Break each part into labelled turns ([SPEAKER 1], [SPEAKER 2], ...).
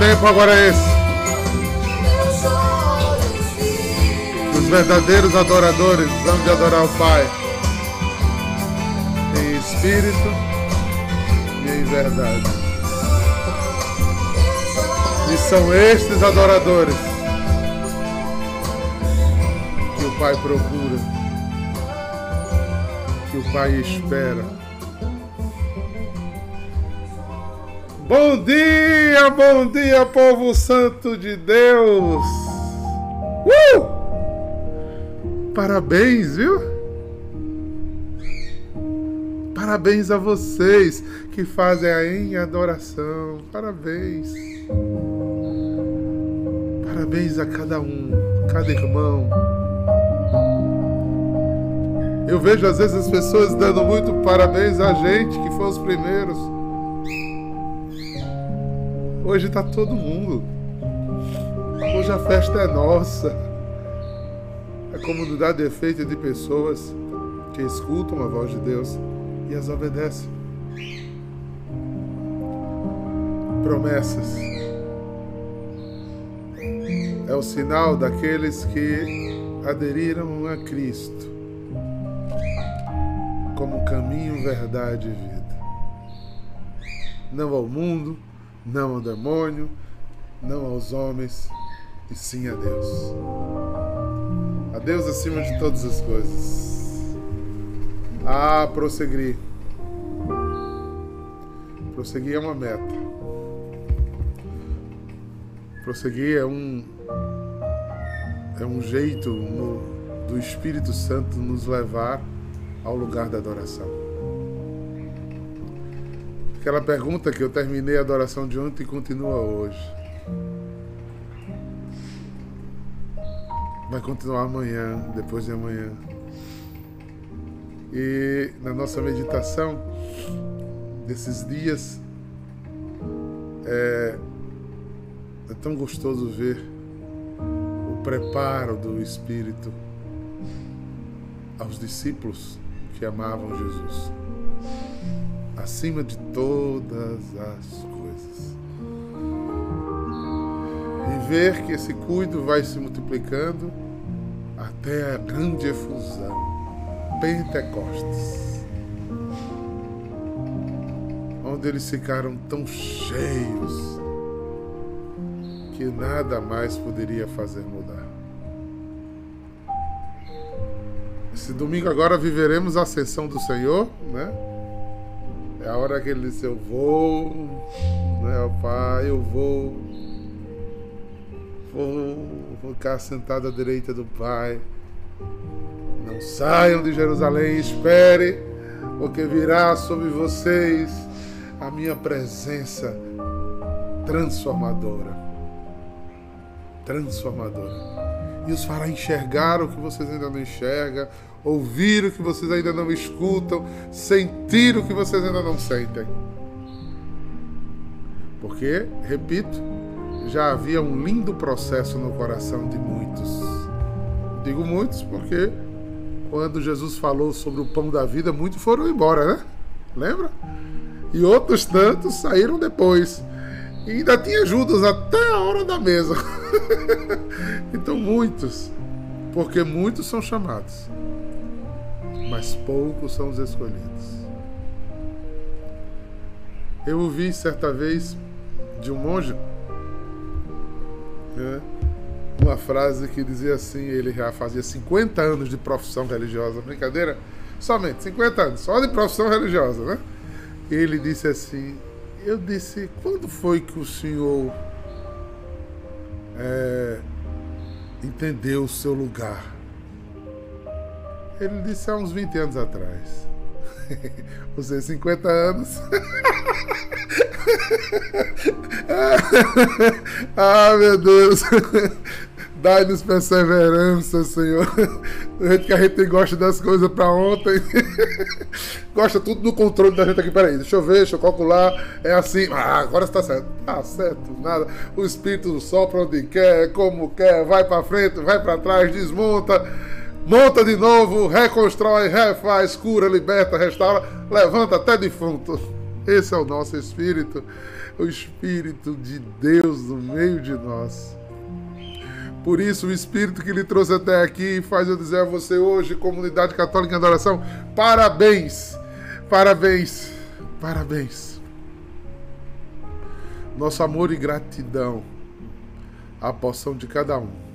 [SPEAKER 1] tempo agora é esse. Os verdadeiros adoradores vão de adorar o Pai em espírito e em verdade. E são estes adoradores que o Pai procura, que o Pai espera. Bom dia, bom dia, povo santo de Deus! Uh! Parabéns, viu? Parabéns a vocês que fazem a em adoração. Parabéns. Parabéns a cada um, cada irmão. Eu vejo às vezes as pessoas dando muito parabéns a gente, que foi os primeiros. Hoje está todo mundo. Hoje a festa é nossa. A comunidade é feita de pessoas que escutam a voz de Deus e as obedecem. Promessas é o sinal daqueles que aderiram a Cristo como caminho, verdade e vida. Não ao mundo, não ao demônio, não aos homens, e sim a Deus. A Deus acima de todas as coisas. A prosseguir. Prosseguir é uma meta. Prosseguir é um é um jeito no, do Espírito Santo nos levar ao lugar da adoração. Aquela pergunta que eu terminei a adoração de ontem e continua hoje. Vai continuar amanhã, depois de amanhã. E na nossa meditação desses dias é, é tão gostoso ver o preparo do Espírito aos discípulos que amavam Jesus, acima de todas as coisas. E ver que esse cuido vai se multiplicando até a grande efusão, Pentecostes, onde eles ficaram tão cheios que nada mais poderia fazer mudar. Esse domingo agora viveremos a ascensão do Senhor, né? É a hora que ele disse, eu vou, né, Pai, eu vou, vou ficar sentado à direita do Pai. Não saiam de Jerusalém, espere, porque virá sobre vocês a minha presença transformadora. Transformadora e os fará enxergar o que vocês ainda não enxergam, ouvir o que vocês ainda não escutam, sentir o que vocês ainda não sentem. Porque, repito, já havia um lindo processo no coração de muitos. Digo muitos porque quando Jesus falou sobre o pão da vida, muitos foram embora, né? Lembra? E outros tantos saíram depois. E ainda tinha Judas até a hora da mesa. então, muitos, porque muitos são chamados, mas poucos são os escolhidos. Eu ouvi certa vez de um monge né, uma frase que dizia assim: ele já fazia 50 anos de profissão religiosa, brincadeira? Somente 50 anos, só de profissão religiosa, né? Ele disse assim: eu disse, quando foi que o senhor é, entendeu o seu lugar? Ele disse há uns 20 anos atrás. Você 50 anos. ah, meu Deus. Dai-nos perseverança, Senhor. Do jeito que a gente gosta das coisas para ontem. gosta tudo no controle da gente aqui. Peraí, deixa eu ver, deixa eu calcular. É assim. Ah, agora está certo. Tá certo, nada. O Espírito sopra onde quer, como quer, vai para frente, vai para trás, desmonta, monta de novo, reconstrói, refaz, cura, liberta, restaura, levanta até defunto. Esse é o nosso Espírito. o Espírito de Deus no meio de nós. Por isso, o Espírito que lhe trouxe até aqui faz eu dizer a você hoje, comunidade católica em adoração, parabéns, parabéns, parabéns. Nosso amor e gratidão, a porção de cada um.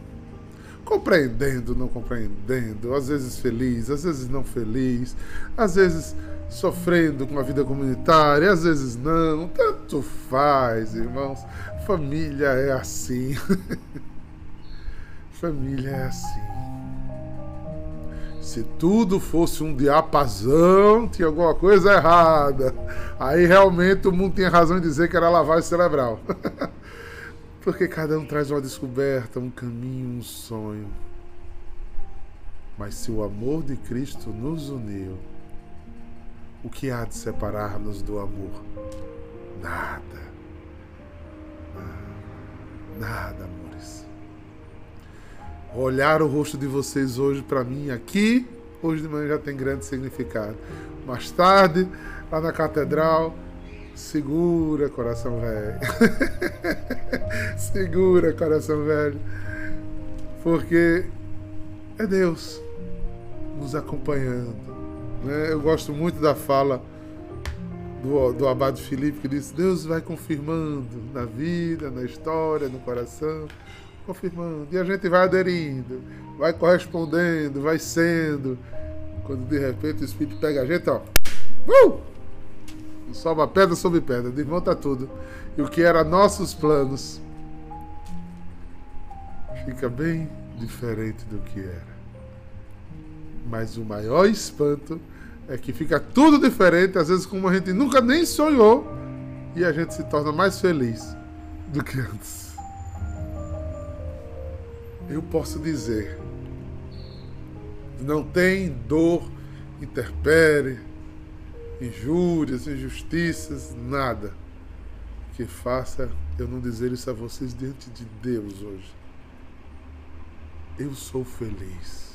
[SPEAKER 1] Compreendendo, não compreendendo, às vezes feliz, às vezes não feliz, às vezes sofrendo com a vida comunitária, às vezes não, tanto faz, irmãos. Família é assim. Família é assim. Se tudo fosse um diapasão, tinha alguma coisa errada. Aí realmente o mundo tinha razão em dizer que era lavagem cerebral. Porque cada um traz uma descoberta, um caminho, um sonho. Mas se o amor de Cristo nos uniu, o que há de separar-nos do amor? Nada. Nada, amores. Olhar o rosto de vocês hoje para mim aqui, hoje de manhã já tem grande significado. Mais tarde, lá na catedral, segura, coração velho. segura, coração velho. Porque é Deus nos acompanhando né? Eu gosto muito da fala do, do Abade Filipe, que diz: Deus vai confirmando na vida, na história, no coração, confirmando. E a gente vai aderindo, vai correspondendo, vai sendo. Quando de repente o Espírito pega a gente, ó. Uh! Sobe pedra sobre pedra, desmonta tudo. E o que era nossos planos fica bem diferente do que era. Mas o maior espanto é que fica tudo diferente, às vezes como a gente nunca nem sonhou, e a gente se torna mais feliz do que antes. Eu posso dizer, não tem dor, interpere, injúrias, injustiças, nada que faça eu não dizer isso a vocês diante de Deus hoje. Eu sou feliz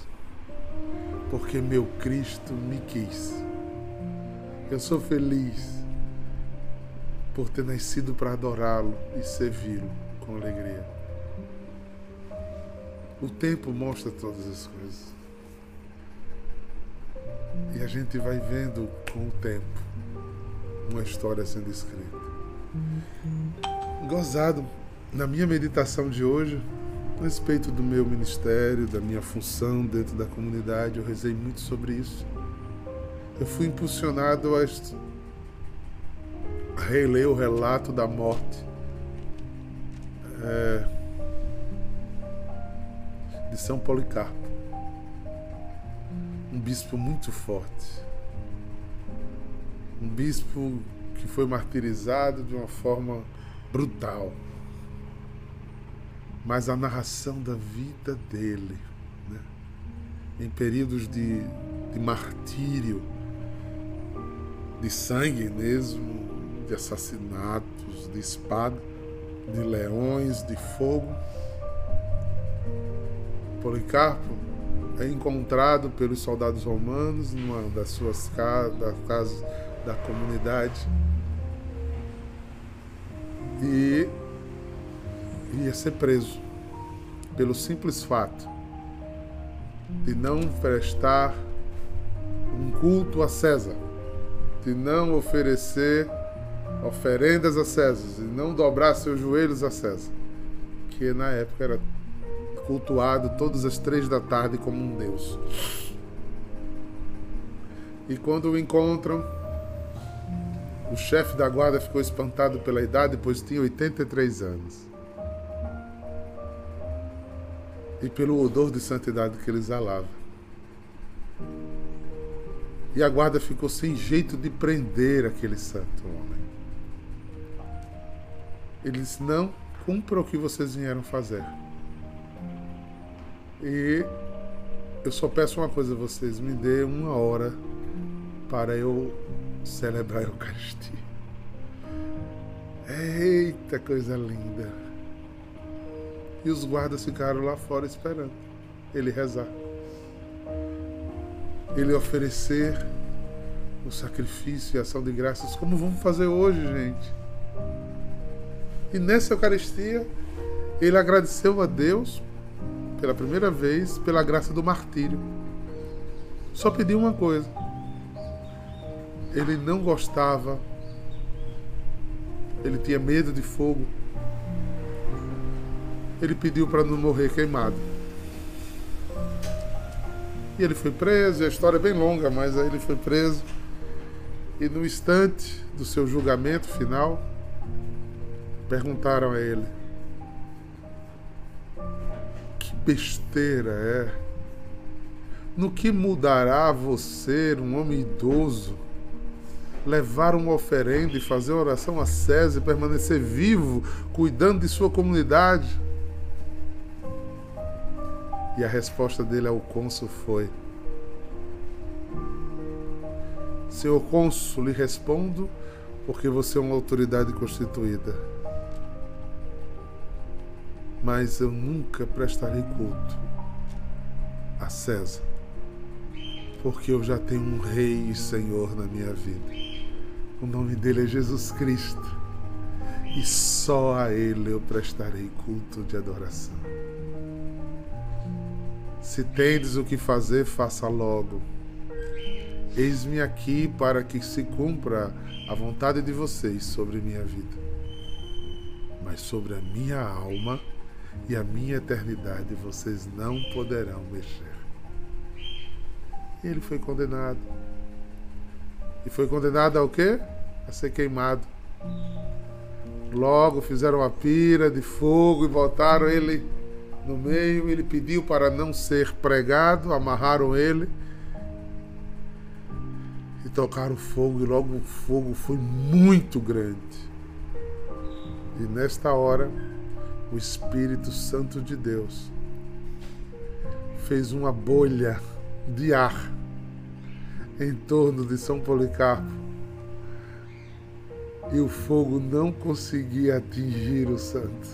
[SPEAKER 1] porque meu Cristo me quis. Eu sou feliz por ter nascido para adorá-lo e servi-lo com alegria. O tempo mostra todas as coisas. E a gente vai vendo com o tempo uma história sendo escrita. Gozado na minha meditação de hoje, a respeito do meu ministério, da minha função dentro da comunidade, eu rezei muito sobre isso. Eu fui impulsionado a, reler o relato da morte é, de São Policarpo, um bispo muito forte, um bispo que foi martirizado de uma forma brutal mas a narração da vida dele, né? em períodos de, de martírio, de sangue mesmo, de assassinatos, de espada, de leões, de fogo. Policarpo encontrado pelos soldados romanos numa das suas casas, das casas da comunidade. E ia ser preso pelo simples fato de não prestar um culto a César, de não oferecer oferendas a César, de não dobrar seus joelhos a César, que na época era cultuado todas as três da tarde como um deus. E quando o encontram, o chefe da guarda ficou espantado pela idade, pois tinha 83 anos. e pelo odor de santidade que ele exalava. E a guarda ficou sem jeito de prender aquele santo homem. Ele disse: Não, cumpra o que vocês vieram fazer. E eu só peço uma coisa a vocês: me dê uma hora para eu celebrar a Eucaristia. Eita, coisa linda! E os guardas ficaram lá fora esperando ele rezar. Ele oferecer o sacrifício e ação de graças, como vamos fazer hoje, gente. E nessa Eucaristia, ele agradeceu a Deus pela primeira vez pela graça do martírio. Só pediu uma coisa. Ele não gostava, ele tinha medo de fogo. Ele pediu para não morrer queimado. E ele foi preso, a história é bem longa, mas aí ele foi preso. E no instante do seu julgamento final, perguntaram a ele: besteira é? No que mudará você, um homem idoso, levar uma oferenda e fazer oração a César e permanecer vivo, cuidando de sua comunidade? E a resposta dele ao cônsul foi: Senhor cônsul, lhe respondo porque você é uma autoridade constituída. Mas eu nunca prestarei culto a César, porque eu já tenho um Rei e Senhor na minha vida. O nome dele é Jesus Cristo, e só a Ele eu prestarei culto de adoração. Se tendes o que fazer, faça logo. Eis-me aqui para que se cumpra a vontade de vocês sobre minha vida. Mas sobre a minha alma e a minha eternidade vocês não poderão mexer. Ele foi condenado. E foi condenado ao quê? A ser queimado. Logo fizeram a pira de fogo e botaram ele no meio, ele pediu para não ser pregado, amarraram ele e tocaram fogo, e logo o fogo foi muito grande. E nesta hora, o Espírito Santo de Deus fez uma bolha de ar em torno de São Policarpo. E o fogo não conseguia atingir o santo.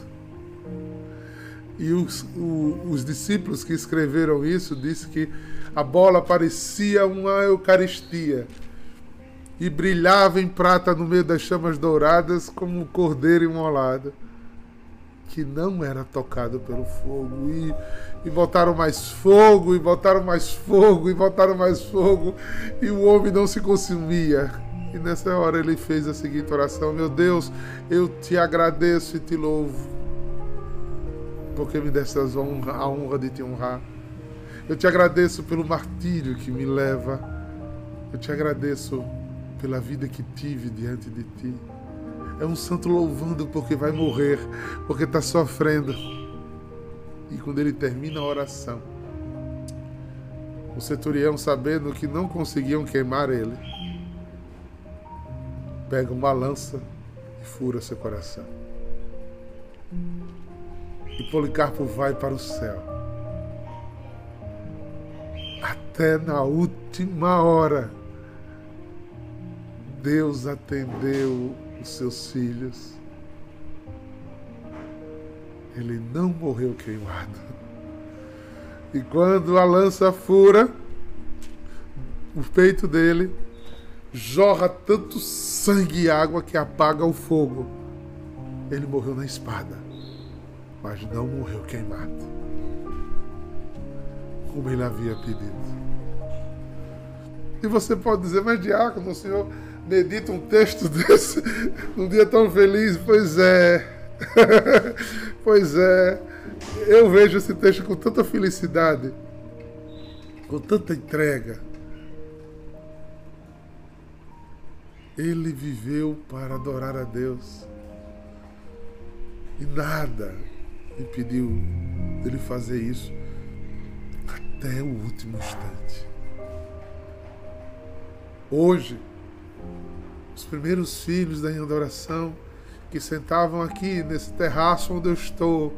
[SPEAKER 1] E os, o, os discípulos que escreveram isso disse que a bola parecia uma Eucaristia e brilhava em prata no meio das chamas douradas como um cordeiro imolado que não era tocado pelo fogo e, e botaram mais fogo e botaram mais fogo e botaram mais fogo e o homem não se consumia e nessa hora ele fez a seguinte oração meu Deus eu te agradeço e te louvo porque me deste honra, a honra de te honrar. Eu te agradeço pelo martírio que me leva. Eu te agradeço pela vida que tive diante de ti. É um santo louvando porque vai morrer, porque está sofrendo. E quando ele termina a oração, o centurião, sabendo que não conseguiam queimar ele, pega uma lança e fura seu coração e Policarpo vai para o céu. Até na última hora, Deus atendeu os seus filhos. Ele não morreu queimado. E quando a lança fura o peito dele, jorra tanto sangue e água que apaga o fogo. Ele morreu na espada mas não morreu queimado, como ele havia pedido. E você pode dizer, mas diácono, o senhor medita um texto desse num dia tão feliz? Pois é, pois é. Eu vejo esse texto com tanta felicidade, com tanta entrega. Ele viveu para adorar a Deus. E nada impediu dele fazer isso até o último instante. Hoje, os primeiros filhos da adoração que sentavam aqui nesse terraço onde eu estou,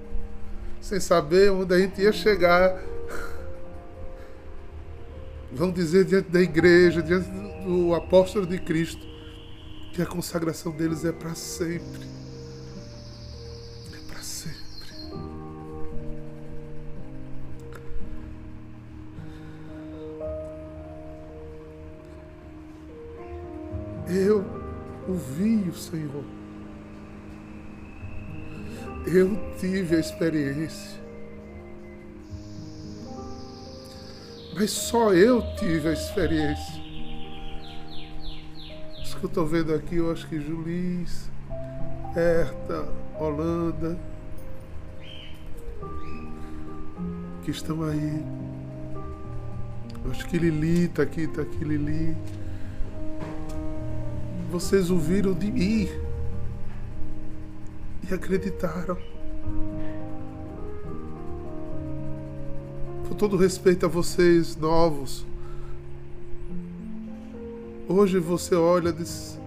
[SPEAKER 1] sem saber onde a gente ia chegar, vão dizer diante da igreja, diante do apóstolo de Cristo, que a consagração deles é para sempre. Eu ouvi o Senhor. eu tive a experiência. Mas só eu tive a experiência. Os que eu estou vendo aqui, eu acho que Julis, Herta, Holanda, que estão aí. Eu acho que Lili está aqui, está aqui Lili. Vocês ouviram de mim e acreditaram. Com todo respeito a vocês novos, hoje você olha e diz: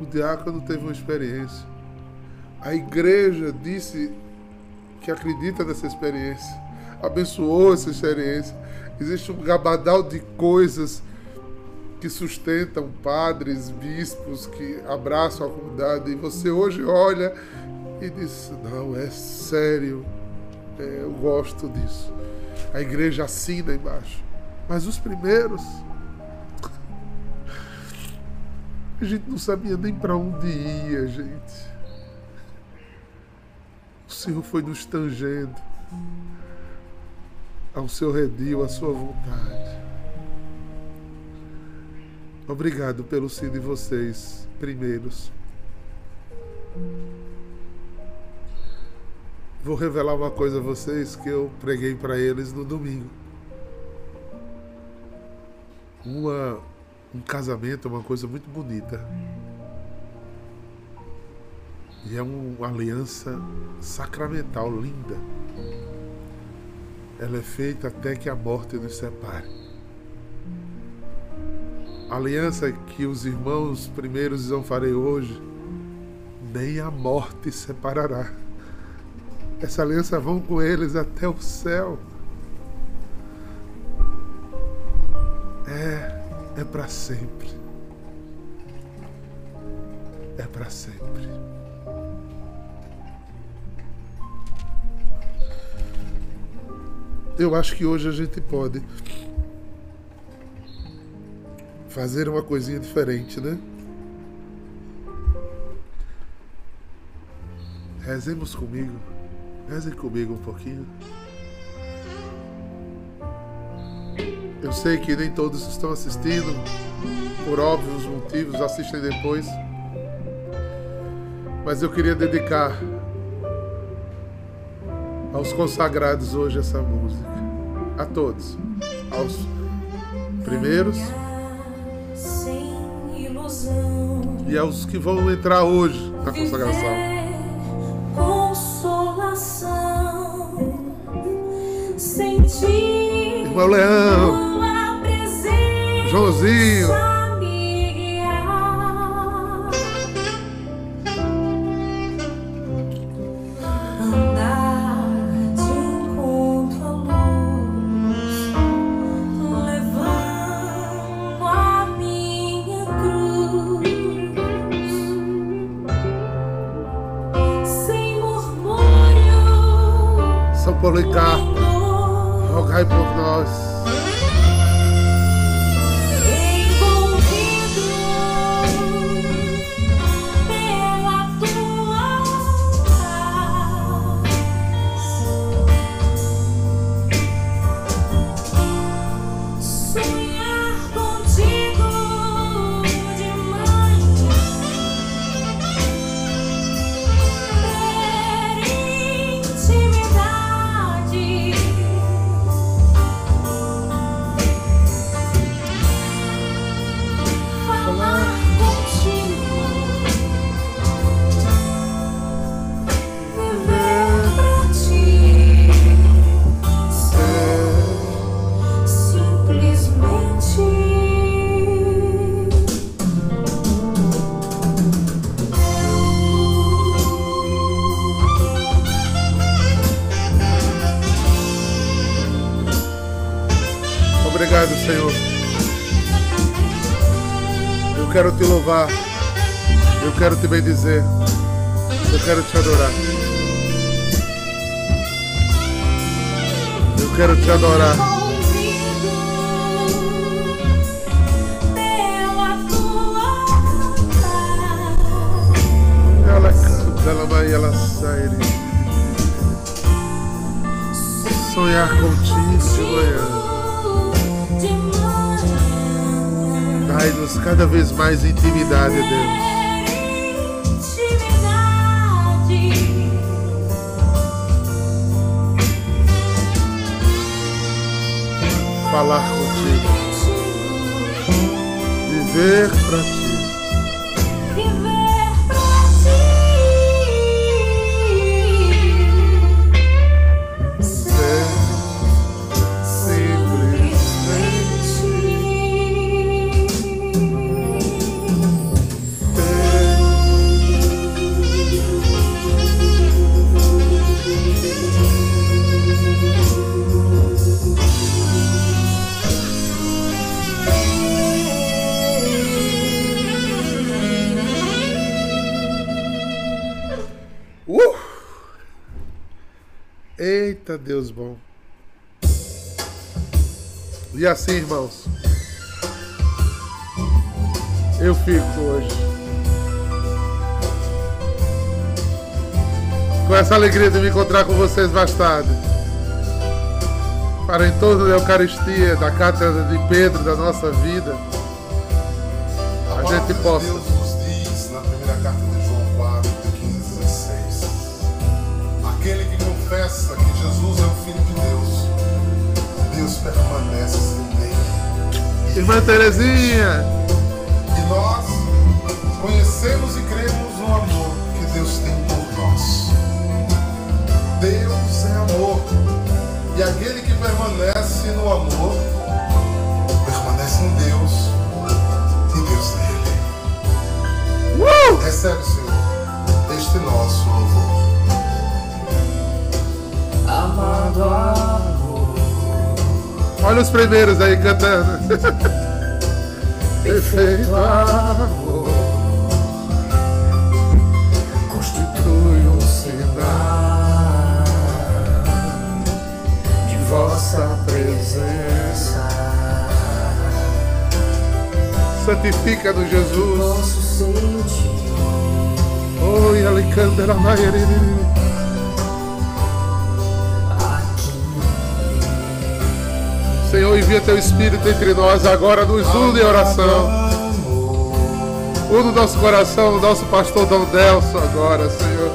[SPEAKER 1] o diácono teve uma experiência. A igreja disse que acredita nessa experiência, abençoou essa experiência. Existe um gabadal de coisas que sustentam padres, bispos, que abraçam a comunidade, e você hoje olha e diz: Não, é sério, é, eu gosto disso. A igreja assina embaixo. Mas os primeiros, a gente não sabia nem para onde ia, gente. O Senhor foi nos tangendo ao seu redil, à sua vontade. Obrigado pelo sim de vocês, primeiros. Vou revelar uma coisa a vocês que eu preguei para eles no domingo. Uma, um casamento é uma coisa muito bonita. E é uma aliança sacramental linda. Ela é feita até que a morte nos separe aliança que os irmãos primeiros dizem farei hoje, nem a morte separará. Essa aliança vão com eles até o céu. É, é para sempre. É para sempre. Eu acho que hoje a gente pode fazer uma coisinha diferente, né? Rezemos comigo. Rezem comigo um pouquinho. Eu sei que nem todos estão assistindo, por óbvios motivos, assistem depois. Mas eu queria dedicar aos consagrados hoje essa música. A todos. Aos primeiros e aos que vão entrar hoje na consagração.
[SPEAKER 2] Consolação, sentir
[SPEAKER 1] Irmão Leão, Joãozinho. Louvar. Eu quero te bendizer. Eu quero te adorar. Eu quero te adorar. Ela vai ela sai. Sonhar contigo de. Dai-nos cada vez mais intimidade, Deus. Falar contigo. Viver pra ti. Eita Deus bom. E assim, irmãos, eu fico hoje com essa alegria de me encontrar com vocês mais tarde. Para em torno da Eucaristia, da cátedra de Pedro, da nossa vida, a gente possa
[SPEAKER 3] Deus nos diz na primeira carta de João 4, 15 16. Aquele que confessa que Jesus o Filho de Deus, Deus permanece nele.
[SPEAKER 1] Irmã Terezinha,
[SPEAKER 3] E nós conhecemos e cremos no amor que Deus tem por nós. Deus é amor. E aquele que permanece no amor, permanece em Deus e Deus nele.
[SPEAKER 1] uh!
[SPEAKER 3] Recebe, Senhor, este nosso louvor.
[SPEAKER 2] Amado amor,
[SPEAKER 1] olha os primeiros aí cantando. Perfeito amor,
[SPEAKER 2] constitui um sinal de vossa presença.
[SPEAKER 1] santifica-nos Jesus. Oi, Alicandra Maia. Senhor, envia teu Espírito entre nós agora, nos une em oração. Une o nosso coração, o nosso pastor Dom Delso agora, Senhor.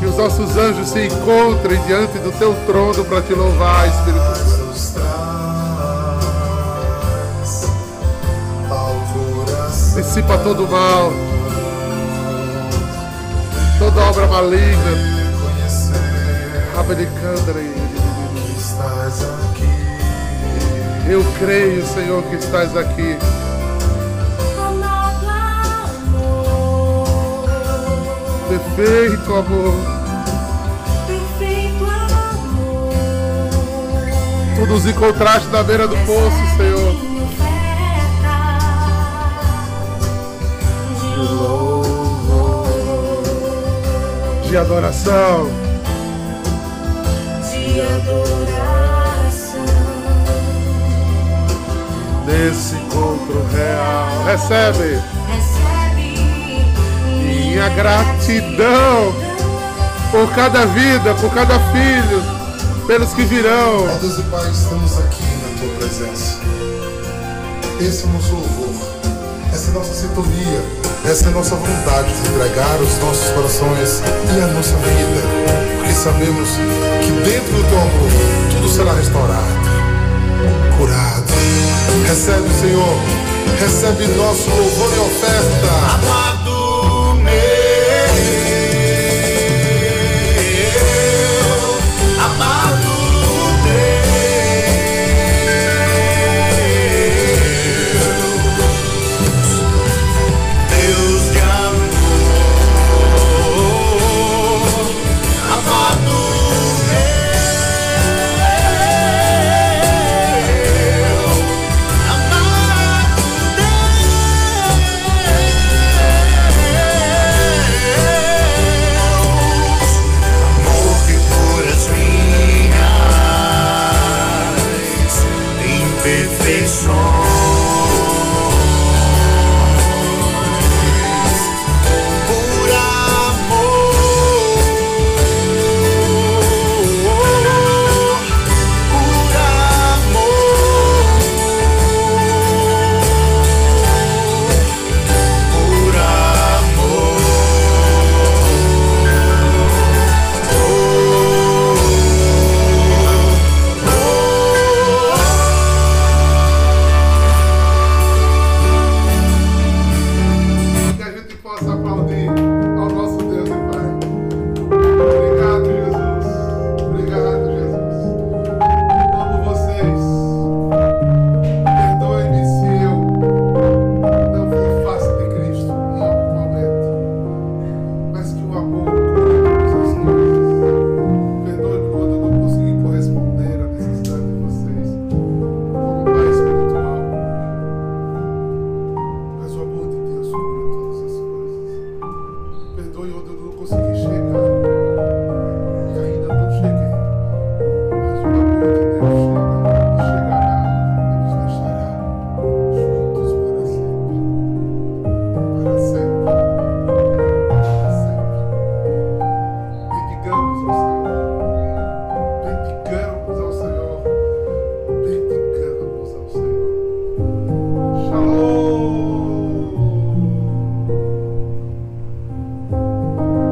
[SPEAKER 1] Que os nossos anjos se encontrem diante do teu trono para te louvar, Espírito Santo. Dissipa todo mal, toda obra maligna.
[SPEAKER 3] Reconhecer
[SPEAKER 1] Abelicandra.
[SPEAKER 3] Estás aqui.
[SPEAKER 1] Eu creio, Senhor, que estás aqui.
[SPEAKER 2] Amado amor,
[SPEAKER 1] Perfeito amor.
[SPEAKER 2] perfeito amor.
[SPEAKER 1] Tu nos encontraste na beira do poço, Senhor.
[SPEAKER 2] De louvor,
[SPEAKER 1] De adoração.
[SPEAKER 2] de adoração.
[SPEAKER 1] Nesse encontro real. Recebe
[SPEAKER 2] Recebe
[SPEAKER 1] minha gratidão por cada vida, por cada filho, pelos que virão.
[SPEAKER 3] Ó Deus e Pai, estamos aqui na tua presença. Esse é o nosso louvor. Essa é a nossa sintonia. Essa é a nossa vontade de entregar os nossos corações e a nossa vida. Porque sabemos que dentro do teu amor tudo será restaurado, curado. Recebe, Senhor. Recebe nosso louvor e oferta.
[SPEAKER 4] Amado
[SPEAKER 1] soul.